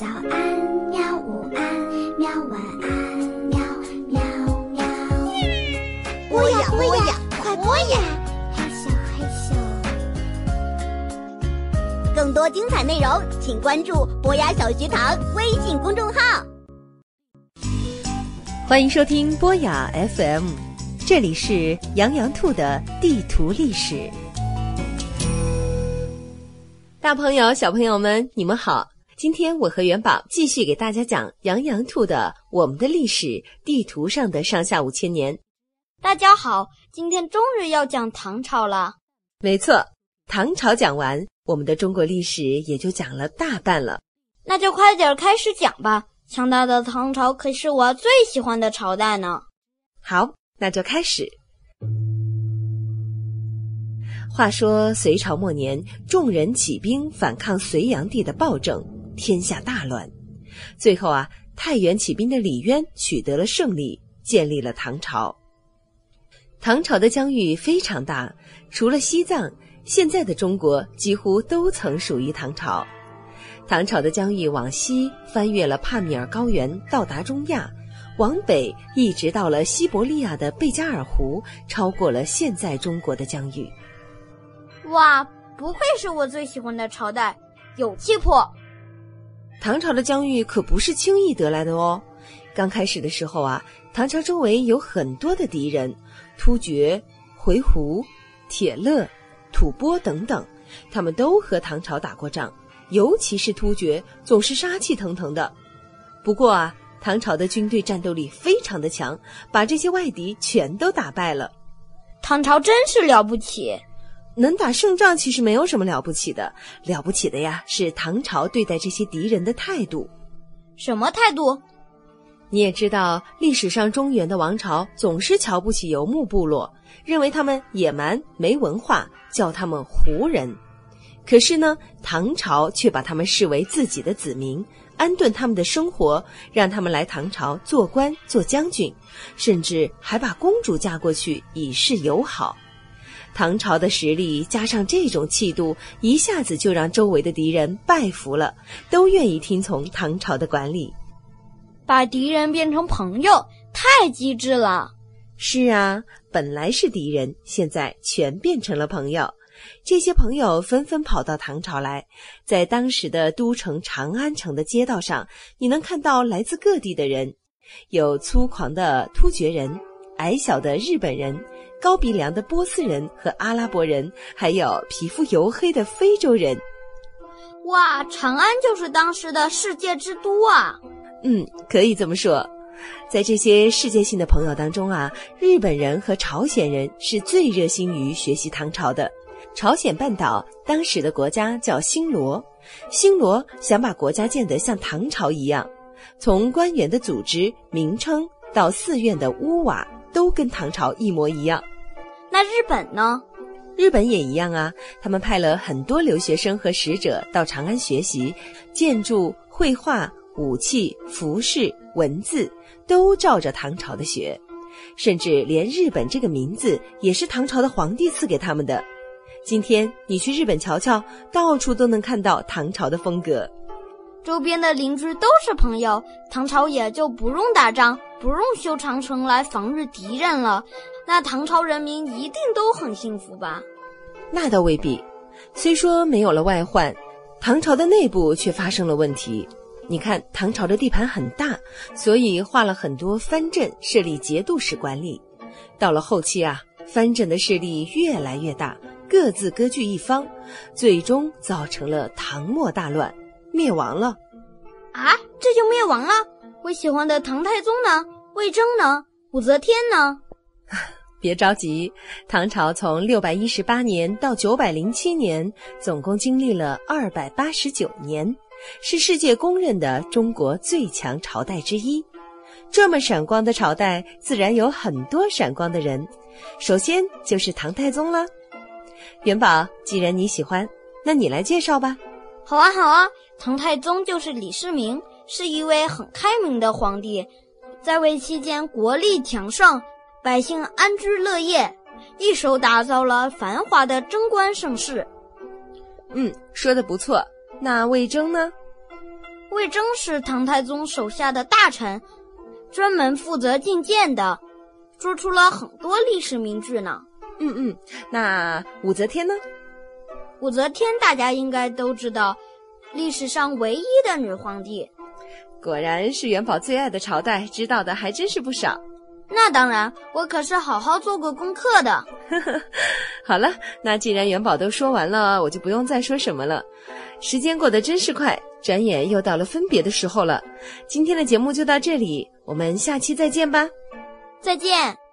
早安，喵！午安，喵！晚安，喵喵喵！播呀播呀，快播呀！嘿咻嘿咻。更多精彩内容，请关注博雅小学堂微信公众号。欢迎收听博雅 FM，这里是羊羊兔的地图历史。大朋友、小朋友们，你们好！今天我和元宝继续给大家讲羊羊兔的《我们的历史地图上的上下五千年》。大家好，今天终于要讲唐朝了。没错，唐朝讲完，我们的中国历史也就讲了大半了。那就快点开始讲吧！强大的唐朝可是我最喜欢的朝代呢。好，那就开始。话说隋朝末年，众人起兵反抗隋炀帝的暴政。天下大乱，最后啊，太原起兵的李渊取得了胜利，建立了唐朝。唐朝的疆域非常大，除了西藏，现在的中国几乎都曾属于唐朝。唐朝的疆域往西翻越了帕米尔高原，到达中亚；往北一直到了西伯利亚的贝加尔湖，超过了现在中国的疆域。哇，不愧是我最喜欢的朝代，有气魄。唐朝的疆域可不是轻易得来的哦。刚开始的时候啊，唐朝周围有很多的敌人，突厥、回鹘、铁勒、吐蕃等等，他们都和唐朝打过仗。尤其是突厥，总是杀气腾腾的。不过啊，唐朝的军队战斗力非常的强，把这些外敌全都打败了。唐朝真是了不起。能打胜仗其实没有什么了不起的，了不起的呀是唐朝对待这些敌人的态度。什么态度？你也知道，历史上中原的王朝总是瞧不起游牧部落，认为他们野蛮没文化，叫他们胡人。可是呢，唐朝却把他们视为自己的子民，安顿他们的生活，让他们来唐朝做官、做将军，甚至还把公主嫁过去以示友好。唐朝的实力加上这种气度，一下子就让周围的敌人拜服了，都愿意听从唐朝的管理。把敌人变成朋友，太机智了。是啊，本来是敌人，现在全变成了朋友。这些朋友纷纷跑到唐朝来，在当时的都城长安城的街道上，你能看到来自各地的人，有粗狂的突厥人，矮小的日本人。高鼻梁的波斯人和阿拉伯人，还有皮肤黝黑的非洲人。哇，长安就是当时的世界之都啊！嗯，可以这么说。在这些世界性的朋友当中啊，日本人和朝鲜人是最热心于学习唐朝的。朝鲜半岛当时的国家叫新罗，新罗想把国家建得像唐朝一样，从官员的组织名称到寺院的屋瓦。都跟唐朝一模一样，那日本呢？日本也一样啊。他们派了很多留学生和使者到长安学习建筑、绘画、武器、服饰、文字，都照着唐朝的学。甚至连日本这个名字也是唐朝的皇帝赐给他们的。今天你去日本瞧瞧，到处都能看到唐朝的风格。周边的邻居都是朋友，唐朝也就不用打仗。不用修长城来防御敌人了，那唐朝人民一定都很幸福吧？那倒未必。虽说没有了外患，唐朝的内部却发生了问题。你看，唐朝的地盘很大，所以划了很多藩镇，设立节度使管理。到了后期啊，藩镇的势力越来越大，各自割据一方，最终造成了唐末大乱，灭亡了。啊，这就灭亡了？我喜欢的唐太宗呢？魏征呢？武则天呢？别着急，唐朝从六百一十八年到九百零七年，总共经历了二百八十九年，是世界公认的中国最强朝代之一。这么闪光的朝代，自然有很多闪光的人。首先就是唐太宗了。元宝，既然你喜欢，那你来介绍吧。好啊，好啊，唐太宗就是李世民。是一位很开明的皇帝，在位期间国力强盛，百姓安居乐业，一手打造了繁华的贞观盛世。嗯，说的不错。那魏征呢？魏征是唐太宗手下的大臣，专门负责进谏的，说出了很多历史名句呢。嗯嗯，那武则天呢？武则天大家应该都知道，历史上唯一的女皇帝。果然是元宝最爱的朝代，知道的还真是不少。那当然，我可是好好做过功课的。好了，那既然元宝都说完了，我就不用再说什么了。时间过得真是快，转眼又到了分别的时候了。今天的节目就到这里，我们下期再见吧。再见。